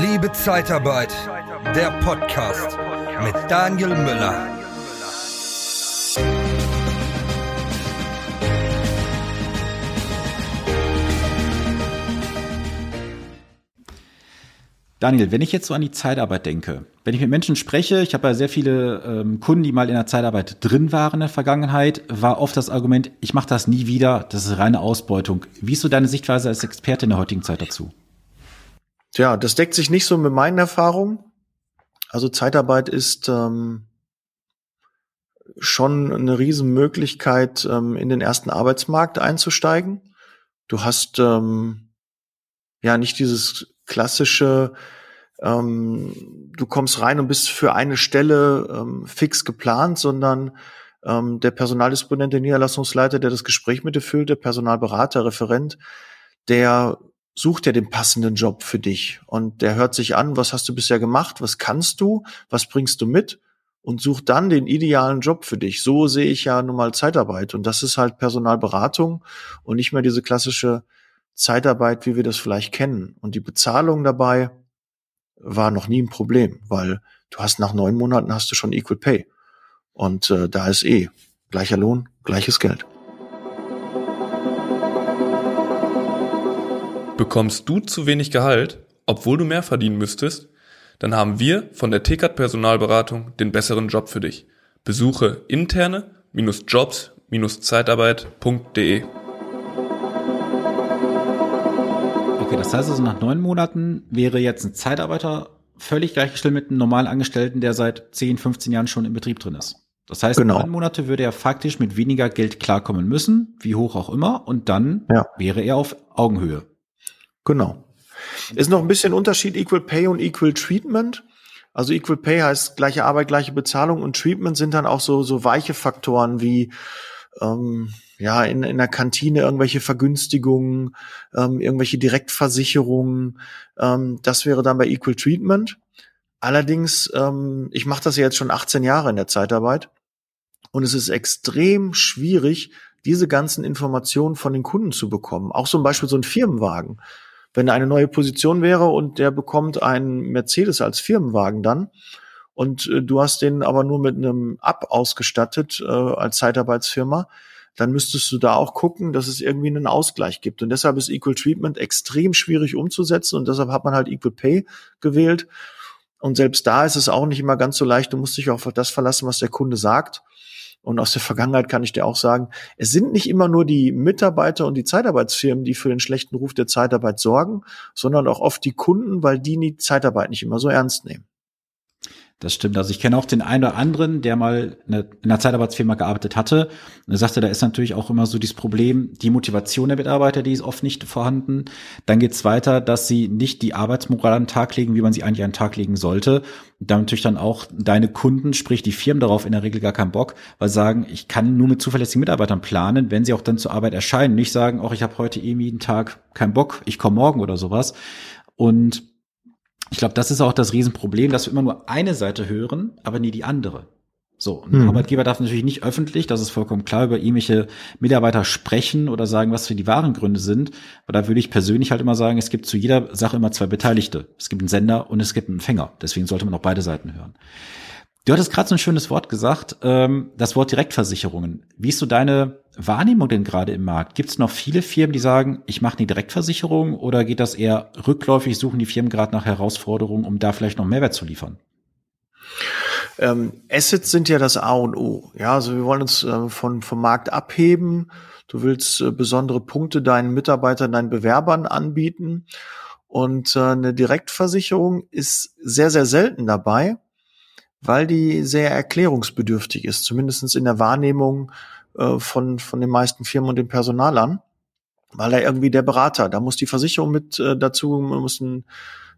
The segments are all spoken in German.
Liebe Zeitarbeit, der Podcast mit Daniel Müller. Daniel, wenn ich jetzt so an die Zeitarbeit denke, wenn ich mit Menschen spreche, ich habe ja sehr viele ähm, Kunden, die mal in der Zeitarbeit drin waren in der Vergangenheit, war oft das Argument, ich mache das nie wieder, das ist reine Ausbeutung. Wie ist so deine Sichtweise als Experte in der heutigen Zeit dazu? Tja, das deckt sich nicht so mit meinen Erfahrungen. Also Zeitarbeit ist ähm, schon eine Riesenmöglichkeit, ähm, in den ersten Arbeitsmarkt einzusteigen. Du hast ähm, ja nicht dieses klassische, ähm, du kommst rein und bist für eine Stelle ähm, fix geplant, sondern ähm, der Personaldisponent, der Niederlassungsleiter, der das Gespräch mit dir führt, der Personalberater, Referent, der sucht ja den passenden Job für dich und der hört sich an, was hast du bisher gemacht, was kannst du, was bringst du mit und sucht dann den idealen Job für dich. So sehe ich ja nun mal Zeitarbeit und das ist halt Personalberatung und nicht mehr diese klassische Zeitarbeit, wie wir das vielleicht kennen. Und die Bezahlung dabei war noch nie ein Problem, weil du hast nach neun Monaten hast du schon Equal Pay und äh, da ist eh gleicher Lohn, gleiches Geld. Bekommst du zu wenig Gehalt, obwohl du mehr verdienen müsstest? Dann haben wir von der TKAT Personalberatung den besseren Job für dich. Besuche interne-jobs-zeitarbeit.de. Okay, das heißt also, nach neun Monaten wäre jetzt ein Zeitarbeiter völlig gleichgestellt mit einem normalen Angestellten, der seit 10, 15 Jahren schon im Betrieb drin ist. Das heißt, genau. neun Monate würde er faktisch mit weniger Geld klarkommen müssen, wie hoch auch immer, und dann ja. wäre er auf Augenhöhe. Genau. Ist noch ein bisschen Unterschied Equal Pay und Equal Treatment. Also Equal Pay heißt gleiche Arbeit, gleiche Bezahlung und Treatment sind dann auch so, so weiche Faktoren wie ähm, ja, in, in der Kantine irgendwelche Vergünstigungen, ähm, irgendwelche Direktversicherungen. Ähm, das wäre dann bei Equal Treatment. Allerdings, ähm, ich mache das ja jetzt schon 18 Jahre in der Zeitarbeit und es ist extrem schwierig, diese ganzen Informationen von den Kunden zu bekommen. Auch zum Beispiel so ein Firmenwagen wenn eine neue Position wäre und der bekommt einen Mercedes als Firmenwagen dann und äh, du hast den aber nur mit einem Ab ausgestattet äh, als Zeitarbeitsfirma, dann müsstest du da auch gucken, dass es irgendwie einen Ausgleich gibt. Und deshalb ist Equal Treatment extrem schwierig umzusetzen und deshalb hat man halt Equal Pay gewählt. Und selbst da ist es auch nicht immer ganz so leicht. Du musst dich auch auf das verlassen, was der Kunde sagt. Und aus der Vergangenheit kann ich dir auch sagen, es sind nicht immer nur die Mitarbeiter und die Zeitarbeitsfirmen, die für den schlechten Ruf der Zeitarbeit sorgen, sondern auch oft die Kunden, weil die die Zeitarbeit nicht immer so ernst nehmen. Das stimmt. Also ich kenne auch den einen oder anderen, der mal in einer Zeitarbeitsfirma gearbeitet hatte. Er sagte, da ist natürlich auch immer so dieses Problem, die Motivation der Mitarbeiter, die ist oft nicht vorhanden. Dann geht es weiter, dass sie nicht die Arbeitsmoral an den Tag legen, wie man sie eigentlich an den Tag legen sollte. Und damit natürlich dann auch deine Kunden, sprich die Firmen darauf in der Regel gar keinen Bock, weil sie sagen, ich kann nur mit zuverlässigen Mitarbeitern planen, wenn sie auch dann zur Arbeit erscheinen. Nicht sagen, auch ich habe heute irgendwie einen Tag keinen Bock, ich komme morgen oder sowas. Und ich glaube, das ist auch das Riesenproblem, dass wir immer nur eine Seite hören, aber nie die andere. So, ein hm. Arbeitgeber darf natürlich nicht öffentlich, das ist vollkommen klar, über irgendwelche Mitarbeiter sprechen oder sagen, was für die wahren Gründe sind. Aber da würde ich persönlich halt immer sagen, es gibt zu jeder Sache immer zwei Beteiligte. Es gibt einen Sender und es gibt einen Empfänger. Deswegen sollte man auch beide Seiten hören. Du hattest gerade so ein schönes Wort gesagt, ähm, das Wort Direktversicherungen. Wie ist so deine Wahrnehmung denn gerade im Markt? Gibt es noch viele Firmen, die sagen, ich mache eine Direktversicherung oder geht das eher rückläufig, suchen die Firmen gerade nach Herausforderungen, um da vielleicht noch Mehrwert zu liefern? Ähm, Assets sind ja das A und O. Ja, also wir wollen uns äh, von, vom Markt abheben. Du willst äh, besondere Punkte deinen Mitarbeitern, deinen Bewerbern anbieten. Und äh, eine Direktversicherung ist sehr, sehr selten dabei weil die sehr erklärungsbedürftig ist, zumindestens in der Wahrnehmung äh, von, von den meisten Firmen und dem Personal an. Weil da irgendwie der Berater, da muss die Versicherung mit äh, dazu, muss ein,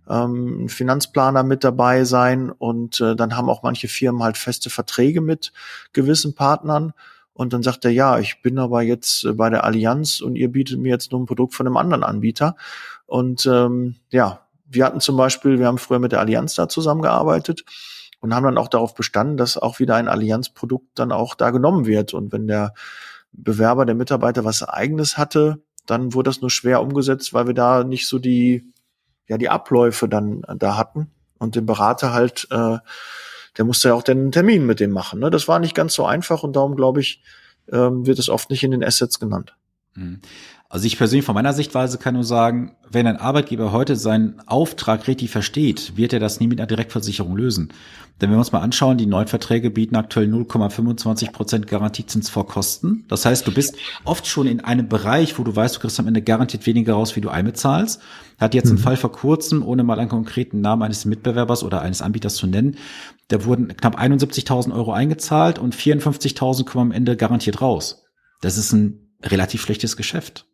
ähm, Finanzplaner mit dabei sein und äh, dann haben auch manche Firmen halt feste Verträge mit gewissen Partnern. Und dann sagt er, ja, ich bin aber jetzt äh, bei der Allianz und ihr bietet mir jetzt nur ein Produkt von einem anderen Anbieter. Und ähm, ja, wir hatten zum Beispiel, wir haben früher mit der Allianz da zusammengearbeitet und haben dann auch darauf bestanden, dass auch wieder ein Allianzprodukt dann auch da genommen wird. Und wenn der Bewerber, der Mitarbeiter was eigenes hatte, dann wurde das nur schwer umgesetzt, weil wir da nicht so die, ja die Abläufe dann da hatten und den Berater halt, äh, der musste ja auch den Termin mit dem machen. Ne? Das war nicht ganz so einfach und darum glaube ich, ähm, wird es oft nicht in den Assets genannt. Mhm. Also ich persönlich von meiner Sichtweise kann nur sagen, wenn ein Arbeitgeber heute seinen Auftrag richtig versteht, wird er das nie mit einer Direktversicherung lösen. Denn wenn wir uns mal anschauen, die neuen Verträge bieten aktuell 0,25 Prozent Garantiezins vor Kosten. Das heißt, du bist oft schon in einem Bereich, wo du weißt, du kriegst am Ende garantiert weniger raus, wie du einbezahlst. Hat jetzt mhm. ein Fall vor kurzem, ohne mal einen konkreten Namen eines Mitbewerbers oder eines Anbieters zu nennen, da wurden knapp 71.000 Euro eingezahlt und 54.000 kommen am Ende garantiert raus. Das ist ein relativ schlechtes Geschäft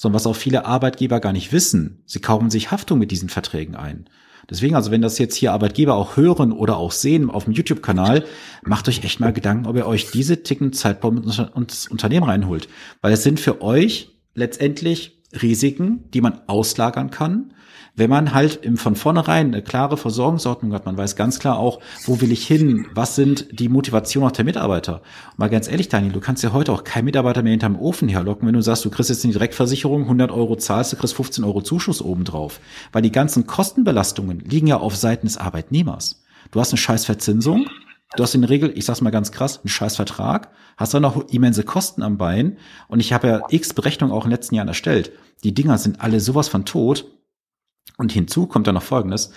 sondern was auch viele Arbeitgeber gar nicht wissen. Sie kaufen sich Haftung mit diesen Verträgen ein. Deswegen, also wenn das jetzt hier Arbeitgeber auch hören oder auch sehen auf dem YouTube-Kanal, macht euch echt mal Gedanken, ob ihr euch diese Ticken Zeitbomben ins Unternehmen reinholt. Weil es sind für euch letztendlich Risiken, die man auslagern kann, wenn man halt im, von vornherein eine klare Versorgungsordnung hat, man weiß ganz klar auch, wo will ich hin, was sind die Motivationen auch der Mitarbeiter. Und mal ganz ehrlich, Daniel, du kannst ja heute auch keinen Mitarbeiter mehr hinterm Ofen herlocken, wenn du sagst, du kriegst jetzt eine Direktversicherung, 100 Euro zahlst, du kriegst 15 Euro Zuschuss obendrauf. Weil die ganzen Kostenbelastungen liegen ja auf Seiten des Arbeitnehmers. Du hast eine scheiß Verzinsung, Du hast in der Regel, ich sag's mal ganz krass, einen scheiß Vertrag, hast dann noch immense Kosten am Bein und ich habe ja x Berechnungen auch in den letzten Jahren erstellt. Die Dinger sind alle sowas von tot und hinzu kommt dann noch Folgendes.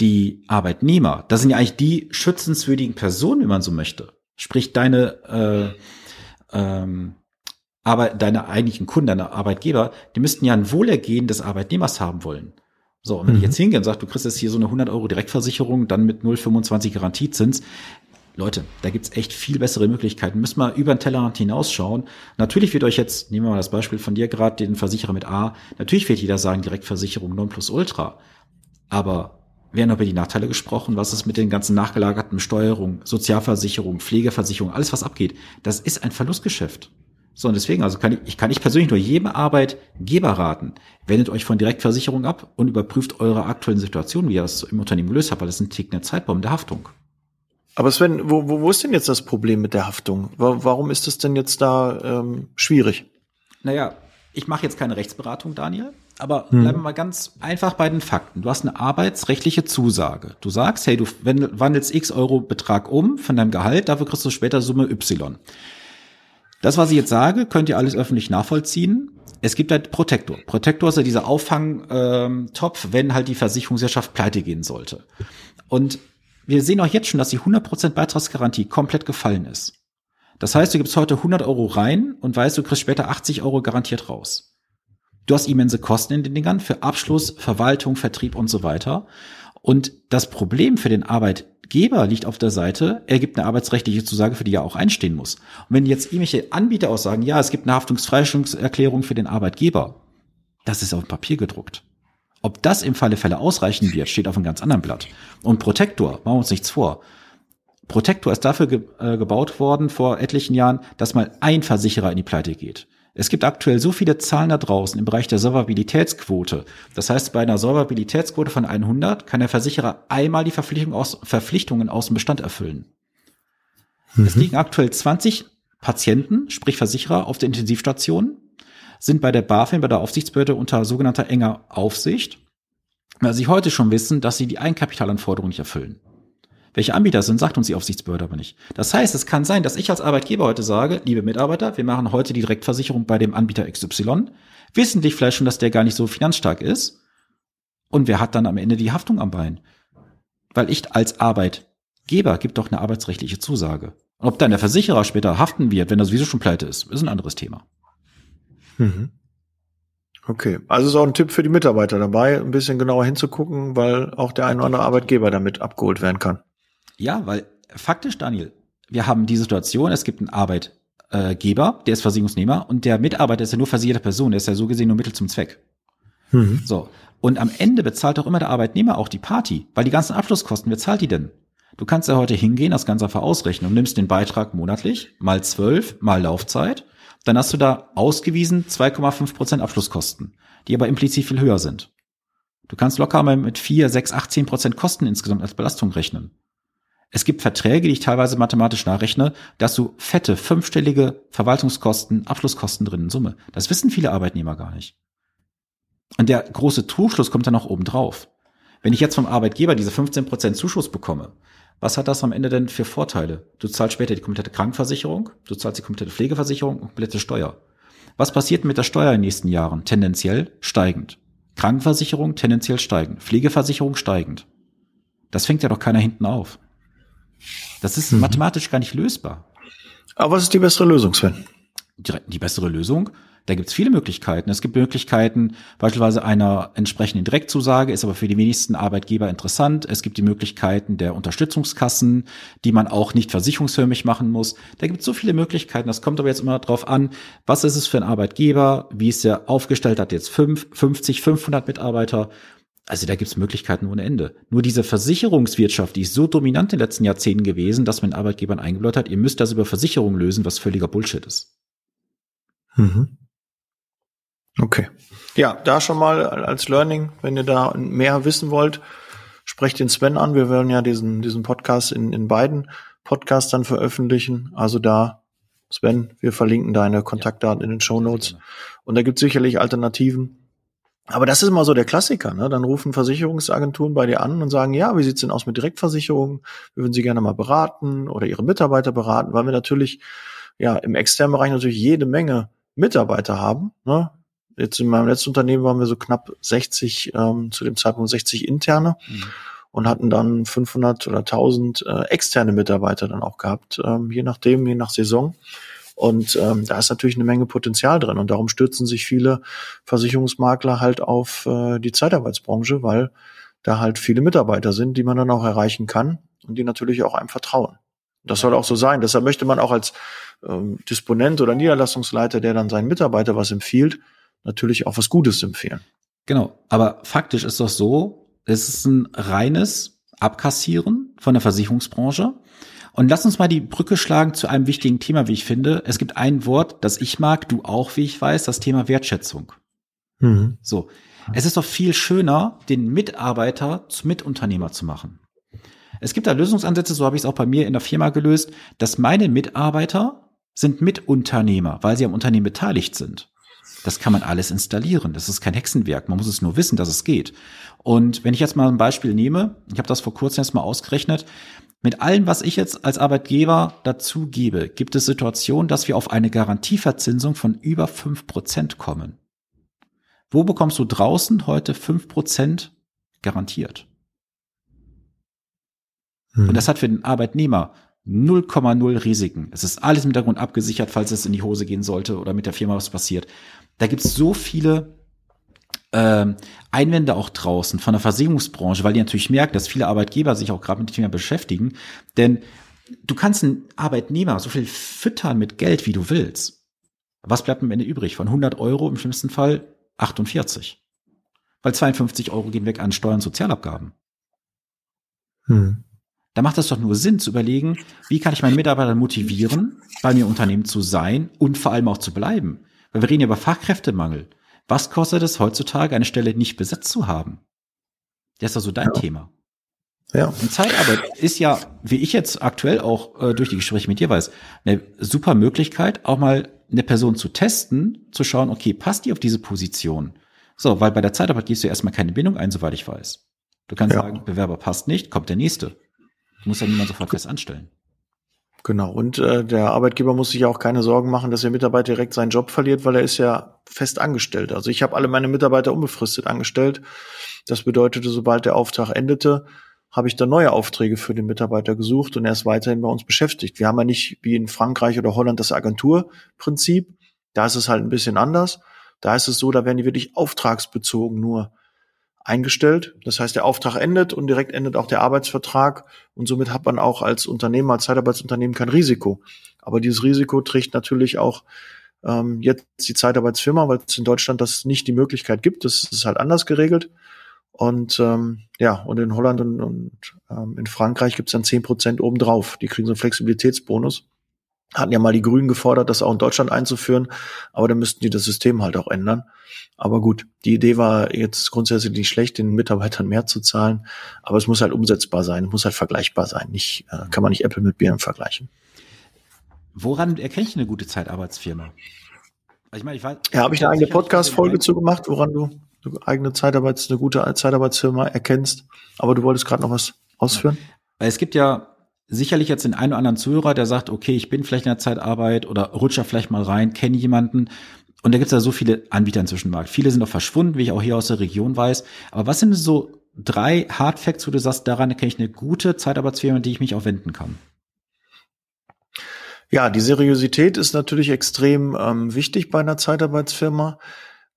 Die Arbeitnehmer, das sind ja eigentlich die schützenswürdigen Personen, wenn man so möchte. Sprich, deine, äh, ähm, aber deine eigentlichen Kunden, deine Arbeitgeber, die müssten ja ein Wohlergehen des Arbeitnehmers haben wollen. So, und wenn mhm. ich jetzt hingehe und sage, du kriegst jetzt hier so eine 100 Euro Direktversicherung, dann mit 0,25 Garantiezins, Leute, da gibt's echt viel bessere Möglichkeiten. Müssen wir über den Tellerrand hinausschauen. Natürlich wird euch jetzt, nehmen wir mal das Beispiel von dir gerade, den Versicherer mit A, natürlich wird jeder sagen, Direktversicherung non plus ultra. Aber werden über die Nachteile gesprochen, was ist mit den ganzen nachgelagerten Besteuerungen, Sozialversicherung, Pflegeversicherung, alles was abgeht. Das ist ein Verlustgeschäft. So, und deswegen, also kann ich, ich kann ich persönlich nur jedem Arbeitgeber raten, wendet euch von Direktversicherung ab und überprüft eure aktuellen Situation, wie ihr das im Unternehmen gelöst habt, weil das ist ein Tick eine Zeitbombe der Haftung. Aber Sven, wo, wo, wo ist denn jetzt das Problem mit der Haftung? Warum ist es denn jetzt da ähm, schwierig? Naja, ich mache jetzt keine Rechtsberatung, Daniel, aber hm. bleiben wir mal ganz einfach bei den Fakten. Du hast eine arbeitsrechtliche Zusage. Du sagst, hey, du wandelst x Euro Betrag um von deinem Gehalt, dafür kriegst du später Summe Y. Das, was ich jetzt sage, könnt ihr alles öffentlich nachvollziehen. Es gibt halt Protektor. Protektor ist ja dieser Auffangtopf, ähm, wenn halt die Versicherungswirtschaft pleite gehen sollte. Und wir sehen auch jetzt schon, dass die 100% Beitragsgarantie komplett gefallen ist. Das heißt, du gibst heute 100 Euro rein und weißt, du kriegst später 80 Euro garantiert raus. Du hast immense Kosten in den Dingern für Abschluss, Verwaltung, Vertrieb und so weiter. Und das Problem für den Arbeitgeber liegt auf der Seite, er gibt eine arbeitsrechtliche Zusage, für die er auch einstehen muss. Und wenn jetzt irgendwelche Anbieter aussagen, ja, es gibt eine Haftungsfreistellungserklärung für den Arbeitgeber, das ist auf Papier gedruckt. Ob das im Falle Fälle ausreichen wird, steht auf einem ganz anderen Blatt. Und Protektor, machen wir uns nichts vor. Protektor ist dafür ge äh, gebaut worden vor etlichen Jahren, dass mal ein Versicherer in die Pleite geht. Es gibt aktuell so viele Zahlen da draußen im Bereich der Solvabilitätsquote. Das heißt, bei einer Solvabilitätsquote von 100 kann der Versicherer einmal die Verpflichtung aus, Verpflichtungen aus dem Bestand erfüllen. Mhm. Es liegen aktuell 20 Patienten, sprich Versicherer, auf der Intensivstation sind bei der BaFin, bei der Aufsichtsbehörde unter sogenannter enger Aufsicht, weil sie heute schon wissen, dass sie die Eigenkapitalanforderungen nicht erfüllen. Welche Anbieter sind, sagt uns die Aufsichtsbehörde aber nicht. Das heißt, es kann sein, dass ich als Arbeitgeber heute sage, liebe Mitarbeiter, wir machen heute die Direktversicherung bei dem Anbieter XY, wissentlich vielleicht schon, dass der gar nicht so finanzstark ist. Und wer hat dann am Ende die Haftung am Bein? Weil ich als Arbeitgeber gibt doch eine arbeitsrechtliche Zusage. Ob dann der Versicherer später haften wird, wenn er sowieso schon pleite ist, ist ein anderes Thema. Mhm. Okay, also ist auch ein Tipp für die Mitarbeiter dabei, ein bisschen genauer hinzugucken, weil auch der ein oder andere Arbeitgeber damit abgeholt werden kann. Ja, weil faktisch, Daniel, wir haben die Situation, es gibt einen Arbeitgeber, der ist Versicherungsnehmer und der Mitarbeiter ist ja nur versicherte Person, der ist ja so gesehen nur Mittel zum Zweck. Mhm. So. Und am Ende bezahlt auch immer der Arbeitnehmer auch die Party, weil die ganzen Abschlusskosten, wer zahlt die denn? Du kannst ja heute hingehen, das Ganze einfach ausrechnen und nimmst den Beitrag monatlich mal zwölf mal Laufzeit dann hast du da ausgewiesen 2,5 Prozent Abschlusskosten, die aber implizit viel höher sind. Du kannst locker mal mit 4, 6, 8, 10 Prozent Kosten insgesamt als Belastung rechnen. Es gibt Verträge, die ich teilweise mathematisch nachrechne, dass du fette, fünfstellige Verwaltungskosten, Abschlusskosten drin in Summe. Das wissen viele Arbeitnehmer gar nicht. Und der große Trugschluss kommt dann noch oben drauf. Wenn ich jetzt vom Arbeitgeber diese 15% Zuschuss bekomme, was hat das am Ende denn für Vorteile? Du zahlst später die komplette Krankenversicherung, du zahlst die komplette Pflegeversicherung und komplette Steuer. Was passiert mit der Steuer in den nächsten Jahren? Tendenziell steigend. Krankenversicherung tendenziell steigend. Pflegeversicherung steigend. Das fängt ja doch keiner hinten auf. Das ist mhm. mathematisch gar nicht lösbar. Aber was ist die bessere Lösung, Sven? Die, die bessere Lösung? Da gibt es viele Möglichkeiten. Es gibt Möglichkeiten, beispielsweise einer entsprechenden Direktzusage, ist aber für die wenigsten Arbeitgeber interessant. Es gibt die Möglichkeiten der Unterstützungskassen, die man auch nicht versicherungsförmig machen muss. Da gibt es so viele Möglichkeiten. Das kommt aber jetzt immer darauf an, was ist es für ein Arbeitgeber, wie ist er aufgestellt, hat jetzt fünf, 50, 500 Mitarbeiter. Also da gibt es Möglichkeiten ohne Ende. Nur diese Versicherungswirtschaft, die ist so dominant in den letzten Jahrzehnten gewesen, dass man Arbeitgebern eingebläut hat, ihr müsst das über Versicherungen lösen, was völliger Bullshit ist. Mhm. Okay. Ja, da schon mal als Learning, wenn ihr da mehr wissen wollt, sprecht den Sven an. Wir werden ja diesen, diesen Podcast in, in beiden Podcastern veröffentlichen. Also da, Sven, wir verlinken deine Kontaktdaten in den Show Notes. Und da gibt es sicherlich Alternativen. Aber das ist immer so der Klassiker. Ne? Dann rufen Versicherungsagenturen bei dir an und sagen, ja, wie sieht's denn aus mit Direktversicherungen? Wir würden sie gerne mal beraten oder ihre Mitarbeiter beraten, weil wir natürlich ja im externen Bereich natürlich jede Menge Mitarbeiter haben. Ne? Jetzt in meinem letzten Unternehmen waren wir so knapp 60, ähm, zu dem Zeitpunkt 60 interne mhm. und hatten dann 500 oder 1000 äh, externe Mitarbeiter dann auch gehabt, ähm, je nachdem, je nach Saison. Und ähm, da ist natürlich eine Menge Potenzial drin. Und darum stürzen sich viele Versicherungsmakler halt auf äh, die Zeitarbeitsbranche, weil da halt viele Mitarbeiter sind, die man dann auch erreichen kann und die natürlich auch einem vertrauen. Das soll auch so sein. Deshalb möchte man auch als ähm, Disponent oder Niederlassungsleiter, der dann seinen Mitarbeiter was empfiehlt, natürlich auch was Gutes empfehlen. Genau, aber faktisch ist doch so, es ist ein reines Abkassieren von der Versicherungsbranche. Und lass uns mal die Brücke schlagen zu einem wichtigen Thema, wie ich finde. Es gibt ein Wort, das ich mag, du auch, wie ich weiß, das Thema Wertschätzung. Mhm. So. Es ist doch viel schöner, den Mitarbeiter zum Mitunternehmer zu machen. Es gibt da Lösungsansätze, so habe ich es auch bei mir in der Firma gelöst, dass meine Mitarbeiter sind Mitunternehmer, weil sie am Unternehmen beteiligt sind. Das kann man alles installieren. Das ist kein Hexenwerk. Man muss es nur wissen, dass es geht. Und wenn ich jetzt mal ein Beispiel nehme, ich habe das vor kurzem jetzt mal ausgerechnet, mit allem, was ich jetzt als Arbeitgeber dazu gebe, gibt es Situationen, dass wir auf eine Garantieverzinsung von über fünf Prozent kommen. Wo bekommst du draußen heute fünf Prozent garantiert? Hm. Und das hat für den Arbeitnehmer 0,0 Risiken. Es ist alles im Hintergrund abgesichert, falls es in die Hose gehen sollte oder mit der Firma was passiert. Da gibt es so viele ähm, Einwände auch draußen von der Versicherungsbranche, weil die natürlich merken, dass viele Arbeitgeber sich auch gerade mit dem Thema beschäftigen. Denn du kannst einen Arbeitnehmer so viel füttern mit Geld, wie du willst. Was bleibt am Ende übrig? Von 100 Euro im schlimmsten Fall 48. Weil 52 Euro gehen weg an Steuern und Sozialabgaben. Hm. Da macht es doch nur Sinn zu überlegen, wie kann ich meinen Mitarbeiter motivieren, bei mir im Unternehmen zu sein und vor allem auch zu bleiben. Weil wir reden ja über Fachkräftemangel. Was kostet es heutzutage, eine Stelle nicht besetzt zu haben? Das ist also dein ja. Thema. Ja. Und Zeitarbeit ist ja, wie ich jetzt aktuell auch äh, durch die Gespräche mit dir weiß, eine super Möglichkeit, auch mal eine Person zu testen, zu schauen, okay, passt die auf diese Position? So, weil bei der Zeitarbeit gehst du erstmal keine Bindung ein, soweit ich weiß. Du kannst ja. sagen, Bewerber passt nicht, kommt der nächste. Du musst ja niemand sofort fest anstellen. Genau, und äh, der Arbeitgeber muss sich ja auch keine Sorgen machen, dass der Mitarbeiter direkt seinen Job verliert, weil er ist ja fest angestellt. Also ich habe alle meine Mitarbeiter unbefristet angestellt. Das bedeutete, sobald der Auftrag endete, habe ich dann neue Aufträge für den Mitarbeiter gesucht und er ist weiterhin bei uns beschäftigt. Wir haben ja nicht wie in Frankreich oder Holland das Agenturprinzip. Da ist es halt ein bisschen anders. Da ist es so, da werden die wirklich auftragsbezogen nur eingestellt. Das heißt, der Auftrag endet und direkt endet auch der Arbeitsvertrag und somit hat man auch als Unternehmer, als Zeitarbeitsunternehmen kein Risiko. Aber dieses Risiko trägt natürlich auch ähm, jetzt die Zeitarbeitsfirma, weil es in Deutschland das nicht die Möglichkeit gibt. Das ist halt anders geregelt. Und ähm, ja, und in Holland und, und ähm, in Frankreich gibt es dann zehn Prozent obendrauf. Die kriegen so einen Flexibilitätsbonus hatten ja mal die Grünen gefordert, das auch in Deutschland einzuführen, aber dann müssten die das System halt auch ändern. Aber gut, die Idee war jetzt grundsätzlich nicht schlecht, den Mitarbeitern mehr zu zahlen, aber es muss halt umsetzbar sein, muss halt vergleichbar sein. Nicht, äh, kann man nicht Apple mit Birnen vergleichen. Woran erkenne ich eine gute Zeitarbeitsfirma? Ich meine, ich weiß, ja, habe ich eine eigene Podcast-Folge zu gemacht, woran du eine eigene Zeitarbeits, eine gute Zeitarbeitsfirma erkennst. Aber du wolltest gerade noch was ausführen? Weil es gibt ja sicherlich jetzt den einen oder anderen Zuhörer, der sagt, okay, ich bin vielleicht in der Zeitarbeit oder rutsche vielleicht mal rein, kenne jemanden. Und da gibt es ja so viele Anbieter inzwischen im Markt. Viele sind auch verschwunden, wie ich auch hier aus der Region weiß. Aber was sind so drei Hard Facts, wo du sagst, daran kenne ich eine gute Zeitarbeitsfirma, die ich mich auch wenden kann? Ja, die Seriosität ist natürlich extrem ähm, wichtig bei einer Zeitarbeitsfirma.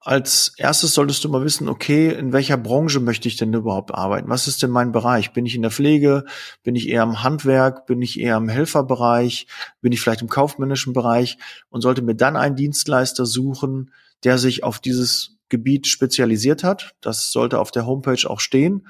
Als erstes solltest du mal wissen, okay, in welcher Branche möchte ich denn überhaupt arbeiten? Was ist denn mein Bereich? Bin ich in der Pflege? Bin ich eher im Handwerk? Bin ich eher im Helferbereich? Bin ich vielleicht im kaufmännischen Bereich? Und sollte mir dann einen Dienstleister suchen, der sich auf dieses Gebiet spezialisiert hat. Das sollte auf der Homepage auch stehen.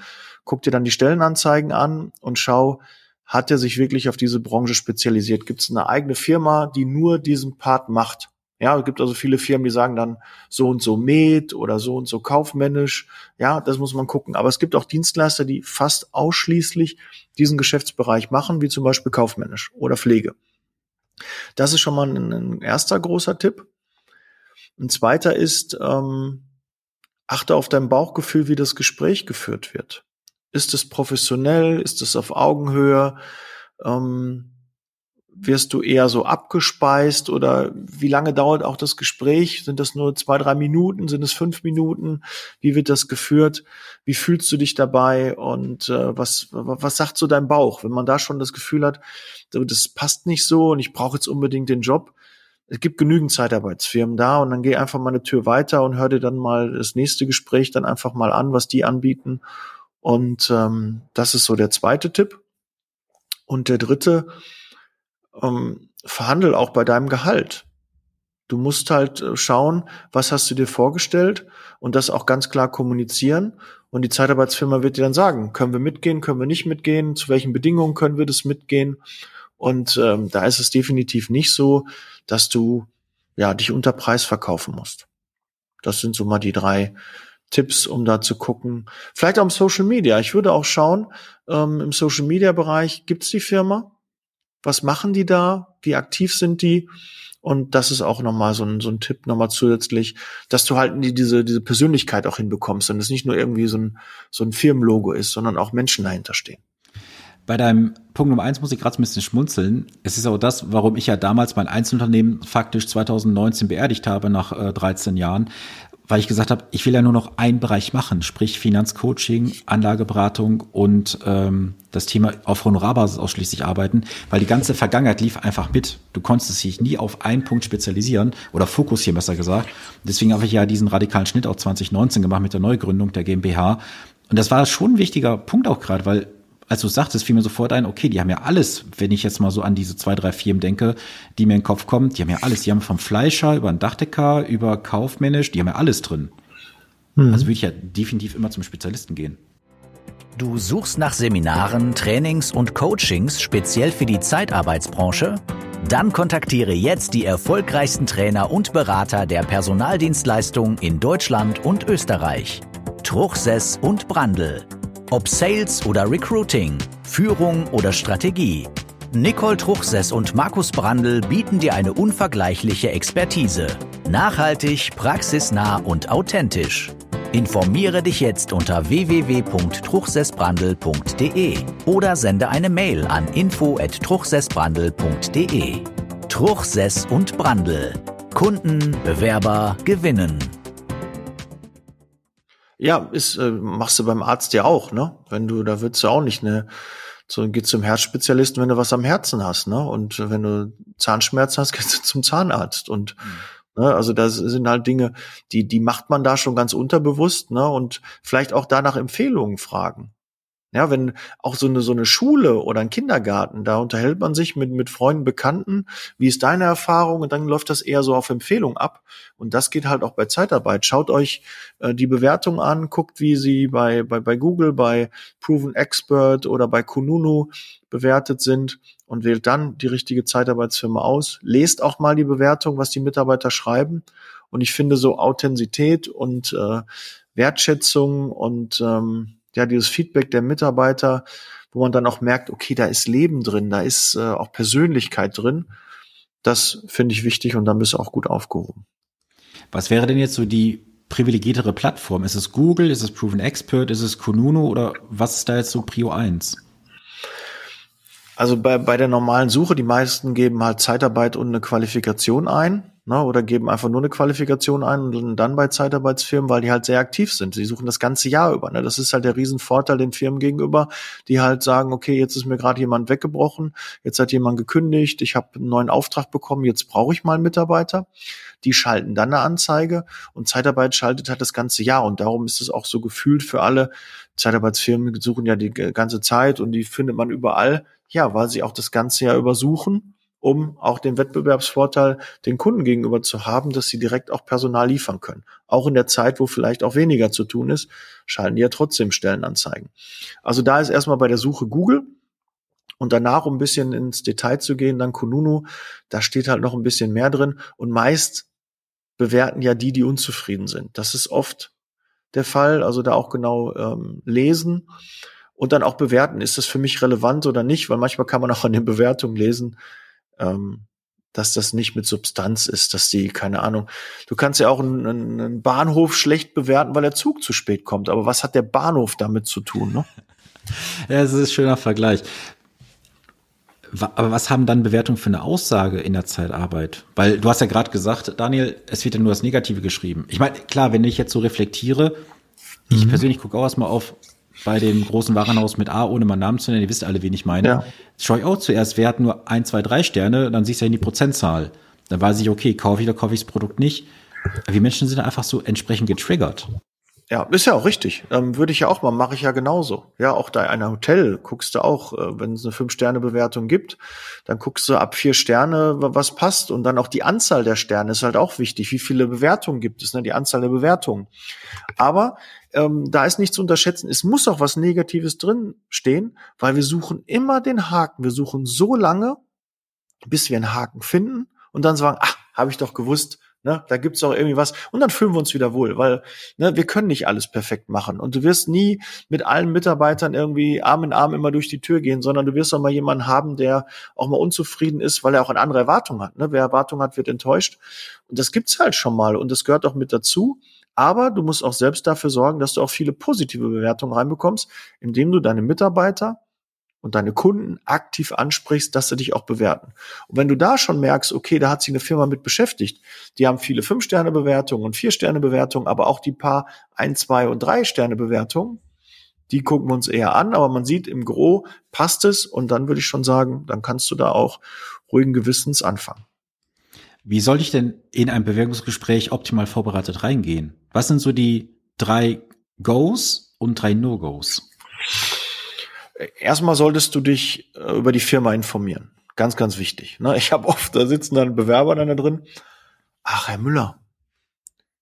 Guck dir dann die Stellenanzeigen an und schau, hat er sich wirklich auf diese Branche spezialisiert? Gibt es eine eigene Firma, die nur diesen Part macht? Ja, es gibt also viele Firmen, die sagen dann so und so Med oder so und so kaufmännisch. Ja, das muss man gucken. Aber es gibt auch Dienstleister, die fast ausschließlich diesen Geschäftsbereich machen, wie zum Beispiel kaufmännisch oder Pflege. Das ist schon mal ein, ein erster großer Tipp. Ein zweiter ist, ähm, achte auf dein Bauchgefühl, wie das Gespräch geführt wird. Ist es professionell? Ist es auf Augenhöhe? Ähm, wirst du eher so abgespeist oder wie lange dauert auch das Gespräch? Sind das nur zwei, drei Minuten? Sind es fünf Minuten? Wie wird das geführt? Wie fühlst du dich dabei? Und äh, was, was sagt so dein Bauch? Wenn man da schon das Gefühl hat, das passt nicht so und ich brauche jetzt unbedingt den Job. Es gibt genügend Zeitarbeitsfirmen da und dann geh einfach mal eine Tür weiter und hör dir dann mal das nächste Gespräch dann einfach mal an, was die anbieten. Und ähm, das ist so der zweite Tipp. Und der dritte, ähm, verhandel auch bei deinem Gehalt. Du musst halt äh, schauen, was hast du dir vorgestellt und das auch ganz klar kommunizieren. Und die Zeitarbeitsfirma wird dir dann sagen, können wir mitgehen, können wir nicht mitgehen, zu welchen Bedingungen können wir das mitgehen. Und ähm, da ist es definitiv nicht so, dass du ja dich unter Preis verkaufen musst. Das sind so mal die drei Tipps, um da zu gucken. Vielleicht auch im Social Media. Ich würde auch schauen, ähm, im Social Media Bereich gibt's die Firma, was machen die da, wie aktiv sind die. Und das ist auch nochmal so ein, so ein Tipp nochmal zusätzlich, dass du halt diese, diese Persönlichkeit auch hinbekommst und es nicht nur irgendwie so ein, so ein Firmenlogo ist, sondern auch Menschen dahinter stehen. Bei deinem Punkt Nummer eins muss ich gerade ein bisschen schmunzeln. Es ist auch das, warum ich ja damals mein Einzelunternehmen faktisch 2019 beerdigt habe nach äh, 13 Jahren, weil ich gesagt habe, ich will ja nur noch einen Bereich machen, sprich Finanzcoaching, Anlageberatung und ähm, das Thema auf Honorarbasis ausschließlich arbeiten, weil die ganze Vergangenheit lief einfach mit. Du konntest dich nie auf einen Punkt spezialisieren oder fokussieren, besser gesagt. Deswegen habe ich ja diesen radikalen Schnitt auch 2019 gemacht mit der Neugründung der GmbH. Und das war schon ein wichtiger Punkt auch gerade, weil als du sagtest, fiel mir sofort ein, okay, die haben ja alles, wenn ich jetzt mal so an diese zwei, drei Firmen denke, die mir in den Kopf kommen, die haben ja alles. Die haben vom Fleischer über einen Dachdecker, über Kaufmännisch, die haben ja alles drin. Mhm. Also würde ich ja definitiv immer zum Spezialisten gehen. Du suchst nach Seminaren, Trainings und Coachings speziell für die Zeitarbeitsbranche? Dann kontaktiere jetzt die erfolgreichsten Trainer und Berater der Personaldienstleistung in Deutschland und Österreich. Truchsess und Brandl. Ob Sales oder Recruiting, Führung oder Strategie. Nicole Truchsess und Markus Brandl bieten dir eine unvergleichliche Expertise. Nachhaltig, praxisnah und authentisch. Informiere dich jetzt unter www.truchsessbrandl.de oder sende eine Mail an info@truchsessbrandl.de. Truchsess und Brandl. Kunden, Bewerber gewinnen. Ja, ist, äh, machst du beim Arzt ja auch, ne? Wenn du, da würdest du auch nicht ne, so gehst zum Herzspezialisten, wenn du was am Herzen hast, ne? Und wenn du Zahnschmerzen hast, gehst du zum Zahnarzt. Und mhm. ne, also das sind halt Dinge, die, die macht man da schon ganz unterbewusst, ne? Und vielleicht auch danach Empfehlungen fragen. Ja, wenn auch so eine, so eine Schule oder ein Kindergarten, da unterhält man sich mit, mit Freunden, Bekannten. Wie ist deine Erfahrung? Und dann läuft das eher so auf Empfehlung ab. Und das geht halt auch bei Zeitarbeit. Schaut euch äh, die Bewertung an, guckt, wie sie bei, bei, bei Google, bei Proven Expert oder bei Kununu bewertet sind und wählt dann die richtige Zeitarbeitsfirma aus. Lest auch mal die Bewertung, was die Mitarbeiter schreiben. Und ich finde so Authentizität und äh, Wertschätzung und ähm, ja, dieses Feedback der Mitarbeiter, wo man dann auch merkt, okay, da ist Leben drin, da ist äh, auch Persönlichkeit drin. Das finde ich wichtig und dann bist du auch gut aufgehoben. Was wäre denn jetzt so die privilegiertere Plattform? Ist es Google, ist es Proven Expert, ist es Kununu oder was ist da jetzt so Prio 1? Also bei, bei der normalen Suche, die meisten geben halt Zeitarbeit und eine Qualifikation ein ne, oder geben einfach nur eine Qualifikation ein und dann bei Zeitarbeitsfirmen, weil die halt sehr aktiv sind. Sie suchen das ganze Jahr über. Ne? Das ist halt der Riesenvorteil den Firmen gegenüber, die halt sagen, okay, jetzt ist mir gerade jemand weggebrochen, jetzt hat jemand gekündigt, ich habe einen neuen Auftrag bekommen, jetzt brauche ich mal einen Mitarbeiter. Die schalten dann eine Anzeige und Zeitarbeit schaltet halt das ganze Jahr und darum ist es auch so gefühlt für alle. Zeitarbeitsfirmen suchen ja die ganze Zeit und die findet man überall ja, weil sie auch das ganze Jahr übersuchen, um auch den Wettbewerbsvorteil den Kunden gegenüber zu haben, dass sie direkt auch Personal liefern können. Auch in der Zeit, wo vielleicht auch weniger zu tun ist, schalten die ja trotzdem Stellenanzeigen. Also da ist erstmal bei der Suche Google. Und danach, um ein bisschen ins Detail zu gehen, dann Kununu, da steht halt noch ein bisschen mehr drin. Und meist bewerten ja die, die unzufrieden sind. Das ist oft der Fall. Also da auch genau ähm, lesen und dann auch bewerten, ist das für mich relevant oder nicht, weil manchmal kann man auch an den Bewertungen lesen, ähm, dass das nicht mit Substanz ist, dass die, keine Ahnung, du kannst ja auch einen, einen Bahnhof schlecht bewerten, weil der Zug zu spät kommt, aber was hat der Bahnhof damit zu tun, ne? ja, es ist ein schöner Vergleich. Aber was haben dann Bewertungen für eine Aussage in der Zeitarbeit? Weil du hast ja gerade gesagt, Daniel, es wird ja nur das Negative geschrieben. Ich meine, klar, wenn ich jetzt so reflektiere, mhm. ich persönlich gucke auch erstmal auf bei dem großen Warenhaus mit A, ohne mal Namen zu nennen, ihr wisst alle, wen ich meine. Ja. Schau ich auch zuerst, wer hat nur ein, zwei, drei Sterne, dann siehst du ja in die Prozentzahl. Dann weiß ich, okay, kaufe ich oder kaufe ich das Produkt nicht. Aber die Menschen sind einfach so entsprechend getriggert. Ja, ist ja auch richtig. Ähm, würde ich ja auch mal, mache ich ja genauso. Ja, auch da in einem Hotel guckst du auch, äh, wenn es eine Fünf-Sterne-Bewertung gibt, dann guckst du ab vier Sterne, was passt. Und dann auch die Anzahl der Sterne ist halt auch wichtig. Wie viele Bewertungen gibt es, ne? Die Anzahl der Bewertungen. Aber ähm, da ist nicht zu unterschätzen, es muss auch was Negatives drin stehen, weil wir suchen immer den Haken. Wir suchen so lange, bis wir einen Haken finden und dann sagen, ach, habe ich doch gewusst, Ne, da gibt's auch irgendwie was und dann fühlen wir uns wieder wohl, weil ne, wir können nicht alles perfekt machen und du wirst nie mit allen Mitarbeitern irgendwie Arm in Arm immer durch die Tür gehen, sondern du wirst auch mal jemanden haben, der auch mal unzufrieden ist, weil er auch eine andere Erwartung hat. Ne? Wer Erwartung hat, wird enttäuscht und das gibt's halt schon mal und das gehört auch mit dazu. Aber du musst auch selbst dafür sorgen, dass du auch viele positive Bewertungen reinbekommst, indem du deine Mitarbeiter und deine Kunden aktiv ansprichst, dass sie dich auch bewerten. Und wenn du da schon merkst, okay, da hat sich eine Firma mit beschäftigt, die haben viele Fünf-Sterne-Bewertungen und Vier-Sterne-Bewertungen, aber auch die paar Ein-, Zwei- und Drei-Sterne-Bewertungen, die gucken wir uns eher an, aber man sieht im Gro passt es und dann würde ich schon sagen, dann kannst du da auch ruhigen Gewissens anfangen. Wie soll ich denn in ein Bewerbungsgespräch optimal vorbereitet reingehen? Was sind so die drei Goes und drei No-Goes? Erstmal solltest du dich äh, über die Firma informieren. Ganz, ganz wichtig. Ne? Ich habe oft, da sitzen dann Bewerber dann da drin. Ach, Herr Müller,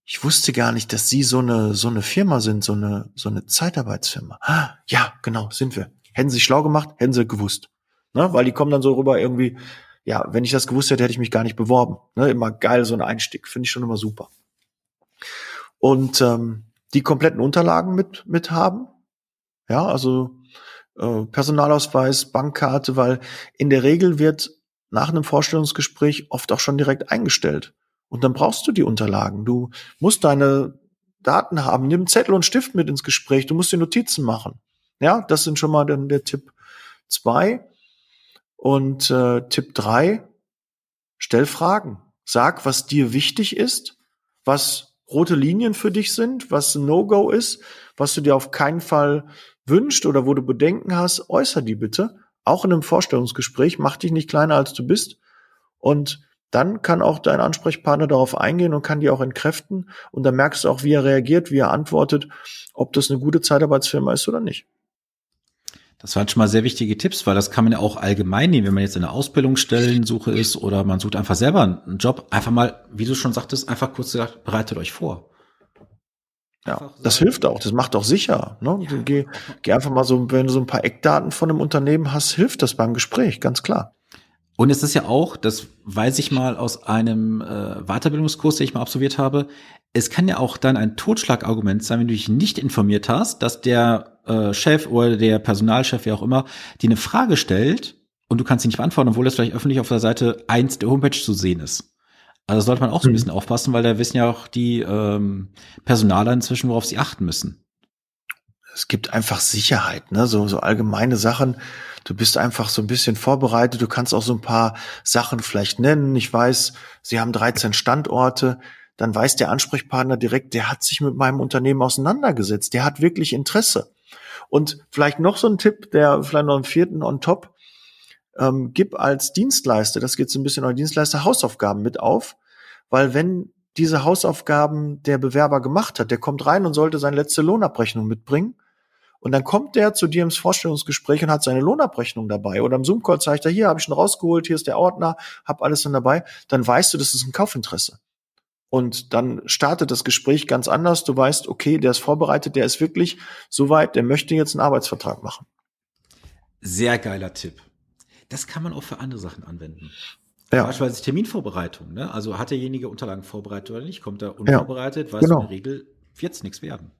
ich wusste gar nicht, dass Sie so eine, so eine Firma sind, so eine, so eine Zeitarbeitsfirma. Ah, ja, genau, sind wir. Hätten Sie schlau gemacht, hätten Sie gewusst. Ne? Weil die kommen dann so rüber irgendwie, ja, wenn ich das gewusst hätte, hätte ich mich gar nicht beworben. Ne? Immer geil, so ein Einstieg. Finde ich schon immer super. Und ähm, die kompletten Unterlagen mit, mit haben. Ja, also äh, Personalausweis, Bankkarte, weil in der Regel wird nach einem Vorstellungsgespräch oft auch schon direkt eingestellt. Und dann brauchst du die Unterlagen. Du musst deine Daten haben. Nimm Zettel und Stift mit ins Gespräch. Du musst die Notizen machen. Ja, das sind schon mal dann der Tipp zwei. Und äh, Tipp drei: stell Fragen. Sag, was dir wichtig ist, was rote Linien für dich sind, was ein No-Go ist, was du dir auf keinen Fall wünscht oder wo du Bedenken hast, äußer die bitte. Auch in einem Vorstellungsgespräch. Mach dich nicht kleiner, als du bist. Und dann kann auch dein Ansprechpartner darauf eingehen und kann die auch entkräften. Und dann merkst du auch, wie er reagiert, wie er antwortet, ob das eine gute Zeitarbeitsfirma ist oder nicht. Das waren schon mal sehr wichtige Tipps, weil das kann man ja auch allgemein nehmen, wenn man jetzt in der Ausbildungsstellensuche ist oder man sucht einfach selber einen Job. Einfach mal, wie du schon sagtest, einfach kurz gesagt, bereitet euch vor. Ja, das hilft auch, das macht auch sicher. Ne? Ja. Geh, geh einfach mal so, wenn du so ein paar Eckdaten von einem Unternehmen hast, hilft das beim Gespräch, ganz klar. Und es ist ja auch, das weiß ich mal aus einem äh, Weiterbildungskurs, den ich mal absolviert habe, es kann ja auch dann ein Totschlagargument sein, wenn du dich nicht informiert hast, dass der äh, Chef oder der Personalchef, wie auch immer, dir eine Frage stellt und du kannst sie nicht beantworten, obwohl das vielleicht öffentlich auf der Seite eins der Homepage zu sehen ist. Also sollte man auch so ein mhm. bisschen aufpassen, weil da wissen ja auch die ähm, Personaler inzwischen, worauf sie achten müssen. Es gibt einfach Sicherheit, ne? So, so allgemeine Sachen. Du bist einfach so ein bisschen vorbereitet. Du kannst auch so ein paar Sachen vielleicht nennen. Ich weiß, sie haben 13 Standorte. Dann weiß der Ansprechpartner direkt, der hat sich mit meinem Unternehmen auseinandergesetzt. Der hat wirklich Interesse. Und vielleicht noch so ein Tipp, der vielleicht noch einen vierten on top. Ähm, gib als Dienstleister, das geht so ein bisschen an Dienstleister, Hausaufgaben mit auf weil wenn diese Hausaufgaben der Bewerber gemacht hat, der kommt rein und sollte seine letzte Lohnabrechnung mitbringen. Und dann kommt der zu dir ins Vorstellungsgespräch und hat seine Lohnabrechnung dabei. Oder im Zoom-Call zeigt er, hier habe ich schon rausgeholt, hier ist der Ordner, hab alles dann dabei. Dann weißt du, das ist ein Kaufinteresse. Und dann startet das Gespräch ganz anders. Du weißt, okay, der ist vorbereitet, der ist wirklich soweit, der möchte jetzt einen Arbeitsvertrag machen. Sehr geiler Tipp. Das kann man auch für andere Sachen anwenden. Ja. Beispielsweise Terminvorbereitung. Ne? Also hat derjenige Unterlagen vorbereitet oder nicht? Kommt er unvorbereitet? Ja, weiß genau. in der Regel wird's nichts werden.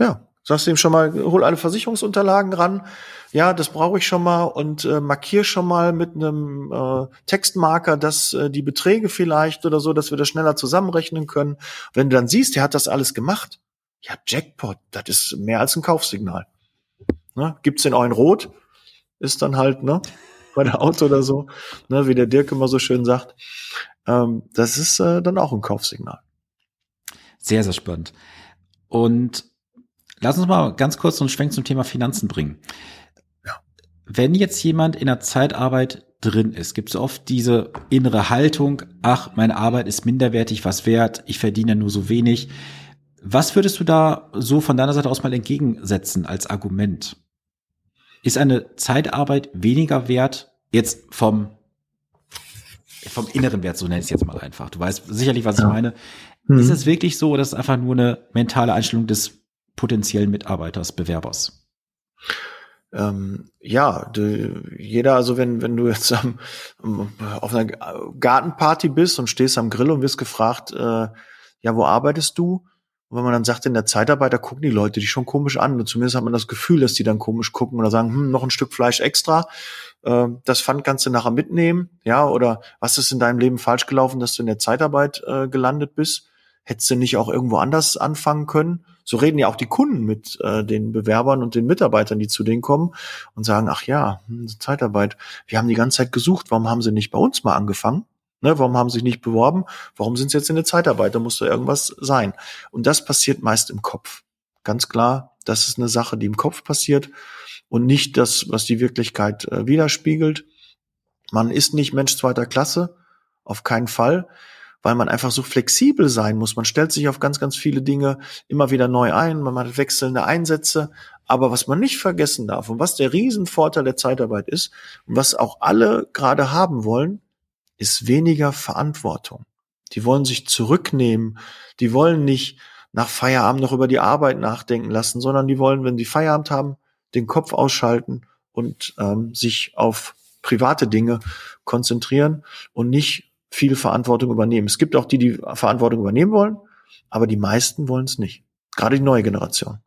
Ja, sagst du ihm schon mal, hol alle Versicherungsunterlagen ran. Ja, das brauche ich schon mal und äh, markier schon mal mit einem äh, Textmarker, dass äh, die Beträge vielleicht oder so, dass wir das schneller zusammenrechnen können. Wenn du dann siehst, der hat das alles gemacht, ja, Jackpot, das ist mehr als ein Kaufsignal. Ne? Gibt's den auch in Rot? Ist dann halt, ne? Bei der Auto oder so, ne, wie der Dirk immer so schön sagt. Ähm, das ist äh, dann auch ein Kaufsignal. Sehr, sehr spannend. Und lass uns mal ganz kurz so einen Schwenk zum Thema Finanzen bringen. Ja. Wenn jetzt jemand in der Zeitarbeit drin ist, gibt es oft diese innere Haltung, ach, meine Arbeit ist minderwertig, was wert, ich verdiene nur so wenig. Was würdest du da so von deiner Seite aus mal entgegensetzen als Argument? Ist eine Zeitarbeit weniger wert jetzt vom vom inneren Wert, so nenne ich es jetzt mal einfach. Du weißt sicherlich, was ich meine. Mhm. Ist es wirklich so, oder ist es einfach nur eine mentale Einstellung des potenziellen Mitarbeiters, Bewerbers? Ähm, ja, du, jeder, also wenn, wenn du jetzt am, auf einer Gartenparty bist und stehst am Grill und wirst gefragt, äh, ja, wo arbeitest du? Und wenn man dann sagt, in der Zeitarbeit, da gucken die Leute die schon komisch an. Und zumindest hat man das Gefühl, dass die dann komisch gucken oder sagen, hm, noch ein Stück Fleisch extra. Äh, das Pfand kannst du nachher mitnehmen. Ja, oder was ist in deinem Leben falsch gelaufen, dass du in der Zeitarbeit äh, gelandet bist? Hättest du nicht auch irgendwo anders anfangen können? So reden ja auch die Kunden mit äh, den Bewerbern und den Mitarbeitern, die zu denen kommen und sagen, ach ja, hm, Zeitarbeit, wir haben die ganze Zeit gesucht, warum haben sie nicht bei uns mal angefangen? Ne, warum haben sie sich nicht beworben? Warum sind sie jetzt in der Zeitarbeit? Da muss da irgendwas sein. Und das passiert meist im Kopf. Ganz klar, das ist eine Sache, die im Kopf passiert und nicht das, was die Wirklichkeit äh, widerspiegelt. Man ist nicht Mensch zweiter Klasse, auf keinen Fall, weil man einfach so flexibel sein muss. Man stellt sich auf ganz, ganz viele Dinge immer wieder neu ein, man hat wechselnde Einsätze. Aber was man nicht vergessen darf und was der Riesenvorteil der Zeitarbeit ist und was auch alle gerade haben wollen, ist weniger Verantwortung. Die wollen sich zurücknehmen. Die wollen nicht nach Feierabend noch über die Arbeit nachdenken lassen, sondern die wollen, wenn die Feierabend haben, den Kopf ausschalten und ähm, sich auf private Dinge konzentrieren und nicht viel Verantwortung übernehmen. Es gibt auch die, die Verantwortung übernehmen wollen, aber die meisten wollen es nicht. Gerade die neue Generation.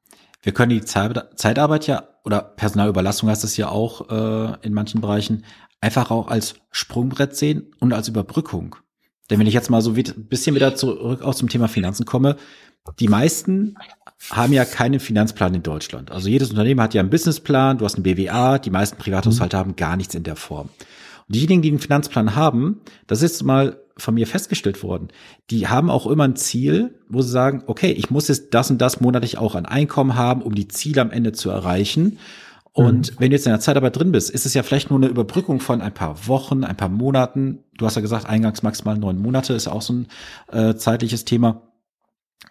Wir können die Zeitarbeit ja oder Personalüberlassung heißt es ja auch äh, in manchen Bereichen einfach auch als Sprungbrett sehen und als Überbrückung. Denn wenn ich jetzt mal so ein bisschen wieder zurück aus dem Thema Finanzen komme, die meisten haben ja keinen Finanzplan in Deutschland. Also jedes Unternehmen hat ja einen Businessplan, du hast einen BWA, die meisten Privathaushalte mhm. haben gar nichts in der Form. Und diejenigen, die einen Finanzplan haben, das ist mal von mir festgestellt worden, die haben auch immer ein Ziel, wo sie sagen, okay, ich muss jetzt das und das monatlich auch an Einkommen haben, um die Ziele am Ende zu erreichen. Und mhm. wenn du jetzt in der Zeitarbeit drin bist, ist es ja vielleicht nur eine Überbrückung von ein paar Wochen, ein paar Monaten. Du hast ja gesagt, eingangs maximal neun Monate ist auch so ein äh, zeitliches Thema.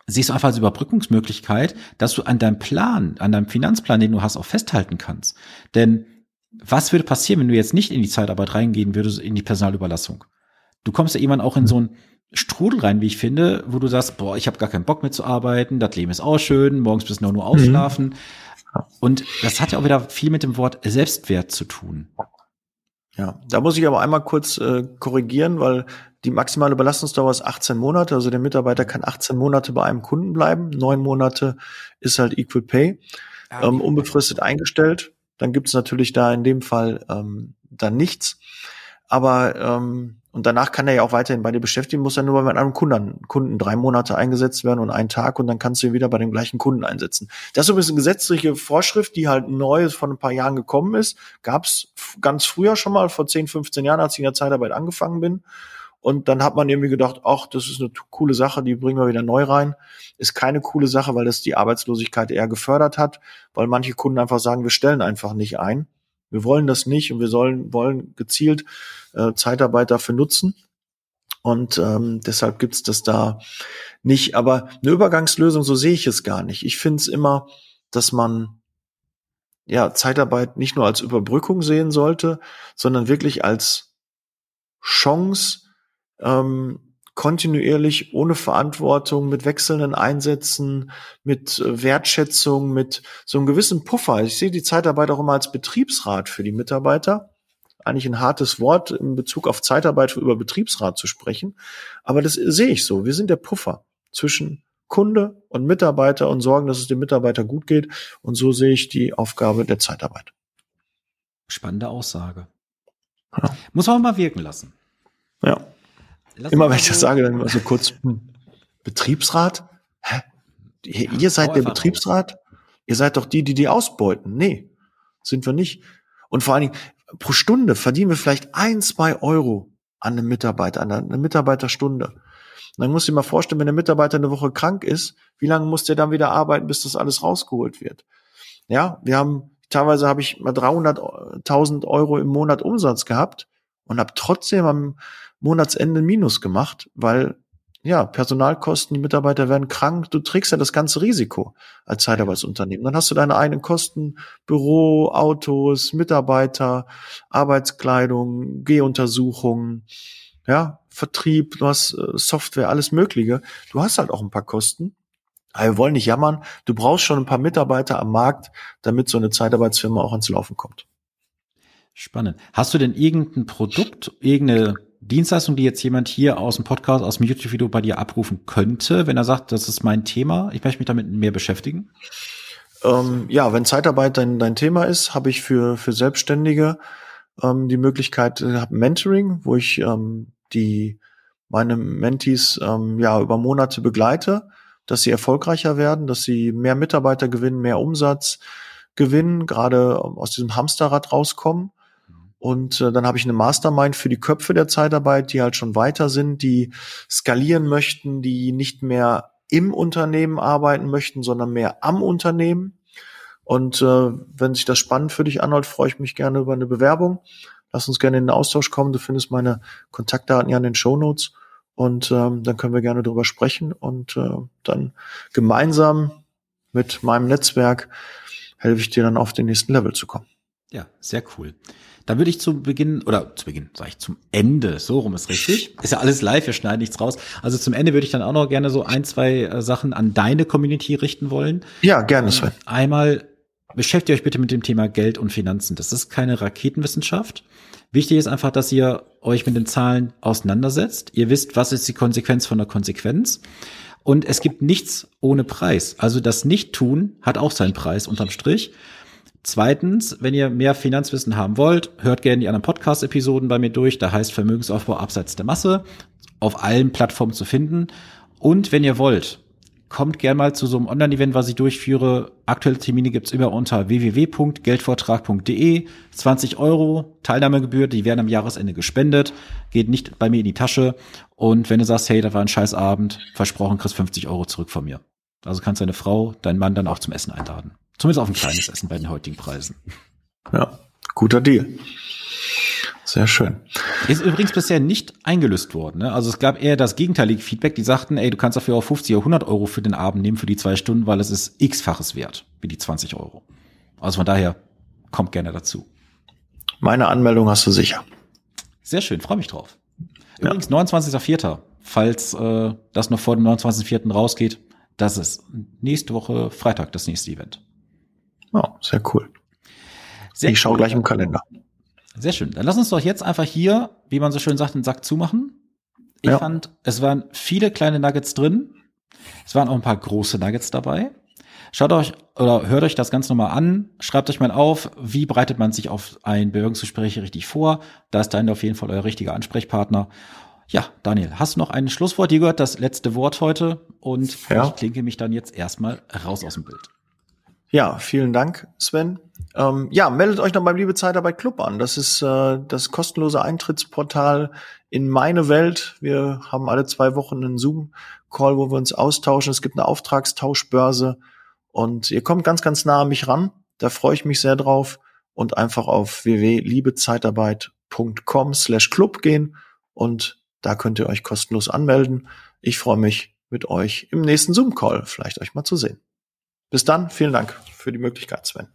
Siehst du einfach als Überbrückungsmöglichkeit, dass du an deinem Plan, an deinem Finanzplan, den du hast, auch festhalten kannst. Denn was würde passieren, wenn du jetzt nicht in die Zeitarbeit reingehen würdest, in die Personalüberlassung? Du kommst ja irgendwann auch in so einen Strudel rein, wie ich finde, wo du sagst, boah, ich habe gar keinen Bock mehr zu arbeiten, das Leben ist auch schön, morgens bist du nur, nur mhm. ausschlafen. Mhm. Und das hat ja auch wieder viel mit dem Wort Selbstwert zu tun. Ja, da muss ich aber einmal kurz äh, korrigieren, weil die maximale Belastungsdauer ist 18 Monate. Also der Mitarbeiter kann 18 Monate bei einem Kunden bleiben. Neun Monate ist halt Equal Pay, ah, ähm, unbefristet eingestellt. Dann gibt es natürlich da in dem Fall ähm, dann nichts. aber ähm, und danach kann er ja auch weiterhin bei dir beschäftigen, muss er nur bei einem Kunden, Kunden drei Monate eingesetzt werden und einen Tag und dann kannst du ihn wieder bei dem gleichen Kunden einsetzen. Das ist so ein bisschen gesetzliche Vorschrift, die halt neu von ein paar Jahren gekommen ist. Gab es ganz früher schon mal, vor 10, 15 Jahren, als ich in der Zeitarbeit angefangen bin. Und dann hat man irgendwie gedacht, ach, das ist eine coole Sache, die bringen wir wieder neu rein. Ist keine coole Sache, weil das die Arbeitslosigkeit eher gefördert hat, weil manche Kunden einfach sagen, wir stellen einfach nicht ein. Wir wollen das nicht und wir sollen, wollen gezielt äh, Zeitarbeit dafür nutzen. Und ähm, deshalb gibt's das da nicht. Aber eine Übergangslösung, so sehe ich es gar nicht. Ich finde es immer, dass man ja Zeitarbeit nicht nur als Überbrückung sehen sollte, sondern wirklich als Chance, ähm, kontinuierlich ohne Verantwortung, mit wechselnden Einsätzen, mit äh, Wertschätzung, mit so einem gewissen Puffer. Ich sehe die Zeitarbeit auch immer als Betriebsrat für die Mitarbeiter. Eigentlich ein hartes Wort in Bezug auf Zeitarbeit über Betriebsrat zu sprechen. Aber das sehe ich so. Wir sind der Puffer zwischen Kunde und Mitarbeiter und sorgen, dass es dem Mitarbeiter gut geht. Und so sehe ich die Aufgabe der Zeitarbeit. Spannende Aussage. Ja. Muss man mal wirken lassen. Ja. Lass immer wenn ich das sage, dann immer so kurz, hm, Betriebsrat? Hä? Ihr, ihr seid der Betriebsrat? Ihr seid doch die, die die ausbeuten. Nee, sind wir nicht. Und vor allen Dingen, pro Stunde verdienen wir vielleicht ein, zwei Euro an einem Mitarbeiter, an einer Mitarbeiterstunde. Und dann muss ich mal vorstellen, wenn der Mitarbeiter eine Woche krank ist, wie lange muss der dann wieder arbeiten, bis das alles rausgeholt wird? Ja, wir haben, teilweise habe ich mal 300.000 Euro im Monat Umsatz gehabt und habe trotzdem am Monatsende Minus gemacht, weil ja, Personalkosten, die Mitarbeiter werden krank, du trägst ja das ganze Risiko als Zeitarbeitsunternehmen. Dann hast du deine eigenen Kosten, Büro, Autos, Mitarbeiter, Arbeitskleidung, Gehuntersuchungen, ja, Vertrieb, du hast äh, Software, alles Mögliche. Du hast halt auch ein paar Kosten. Aber wir wollen nicht jammern. Du brauchst schon ein paar Mitarbeiter am Markt, damit so eine Zeitarbeitsfirma auch ans Laufen kommt. Spannend. Hast du denn irgendein Produkt, irgendeine Dienstleistung, die jetzt jemand hier aus dem Podcast, aus dem YouTube-Video bei dir abrufen könnte, wenn er sagt, das ist mein Thema, ich möchte mich damit mehr beschäftigen? Ähm, ja, wenn Zeitarbeit dein, dein Thema ist, habe ich für, für Selbstständige ähm, die Möglichkeit, äh, Mentoring, wo ich ähm, die meine Mentees ähm, ja über Monate begleite, dass sie erfolgreicher werden, dass sie mehr Mitarbeiter gewinnen, mehr Umsatz gewinnen, gerade ähm, aus diesem Hamsterrad rauskommen und äh, dann habe ich eine Mastermind für die Köpfe der Zeitarbeit, die halt schon weiter sind, die skalieren möchten, die nicht mehr im Unternehmen arbeiten möchten, sondern mehr am Unternehmen. Und äh, wenn sich das spannend für dich anhört, freue ich mich gerne über eine Bewerbung. Lass uns gerne in den Austausch kommen. Du findest meine Kontaktdaten ja in den Show Notes. Und ähm, dann können wir gerne drüber sprechen und äh, dann gemeinsam mit meinem Netzwerk helfe ich dir dann auf den nächsten Level zu kommen. Ja, sehr cool. Dann würde ich zu Beginn, oder zu Beginn, sage ich zum Ende, so rum ist richtig. Ist ja alles live, wir schneiden nichts raus. Also zum Ende würde ich dann auch noch gerne so ein, zwei äh, Sachen an deine Community richten wollen. Ja, gerne, Sven. Einmal beschäftigt euch bitte mit dem Thema Geld und Finanzen. Das ist keine Raketenwissenschaft. Wichtig ist einfach, dass ihr euch mit den Zahlen auseinandersetzt. Ihr wisst, was ist die Konsequenz von der Konsequenz. Und es gibt nichts ohne Preis. Also das Nicht-Tun hat auch seinen Preis unterm Strich. Zweitens, wenn ihr mehr Finanzwissen haben wollt, hört gerne die anderen Podcast-Episoden bei mir durch. Da heißt Vermögensaufbau abseits der Masse. Auf allen Plattformen zu finden. Und wenn ihr wollt, kommt gerne mal zu so einem Online-Event, was ich durchführe. Aktuelle Termine gibt's immer unter www.geldvortrag.de. 20 Euro Teilnahmegebühr, die werden am Jahresende gespendet. Geht nicht bei mir in die Tasche. Und wenn du sagst, hey, das war ein scheiß Abend, versprochen, kriegst 50 Euro zurück von mir. Also kannst deine Frau, deinen Mann dann auch zum Essen einladen. Zumindest auf ein kleines Essen bei den heutigen Preisen. Ja, guter Deal. Sehr schön. Ist übrigens bisher nicht eingelöst worden. Ne? Also es gab eher das gegenteilige Feedback. Die sagten, ey, du kannst dafür auch 50 oder 100 Euro für den Abend nehmen, für die zwei Stunden, weil es ist x-faches wert, wie die 20 Euro. Also von daher, kommt gerne dazu. Meine Anmeldung hast du sicher. Sehr schön, freue mich drauf. Übrigens, ja. 29.04., falls äh, das noch vor dem 29.04. rausgeht, das ist nächste Woche Freitag das nächste Event. Oh, sehr cool. Sehr ich schaue gleich im Kalender. Sehr schön. Dann lass uns doch jetzt einfach hier, wie man so schön sagt, den Sack zumachen. Ich ja. fand, es waren viele kleine Nuggets drin. Es waren auch ein paar große Nuggets dabei. Schaut euch oder hört euch das Ganze nochmal an, schreibt euch mal auf, wie bereitet man sich auf ein Bewerbungsgespräch richtig vor. Da ist Daniel auf jeden Fall euer richtiger Ansprechpartner. Ja, Daniel, hast du noch ein Schlusswort? Ihr gehört das letzte Wort heute und ja. ich klinke mich dann jetzt erstmal raus aus dem Bild. Ja, vielen Dank, Sven. Ähm, ja, meldet euch noch beim Liebe Zeitarbeit Club an. Das ist äh, das kostenlose Eintrittsportal in meine Welt. Wir haben alle zwei Wochen einen Zoom-Call, wo wir uns austauschen. Es gibt eine Auftragstauschbörse und ihr kommt ganz, ganz nah an mich ran. Da freue ich mich sehr drauf und einfach auf www.liebezeitarbeit.com slash club gehen und da könnt ihr euch kostenlos anmelden. Ich freue mich mit euch im nächsten Zoom-Call vielleicht euch mal zu sehen. Bis dann, vielen Dank für die Möglichkeit, Sven.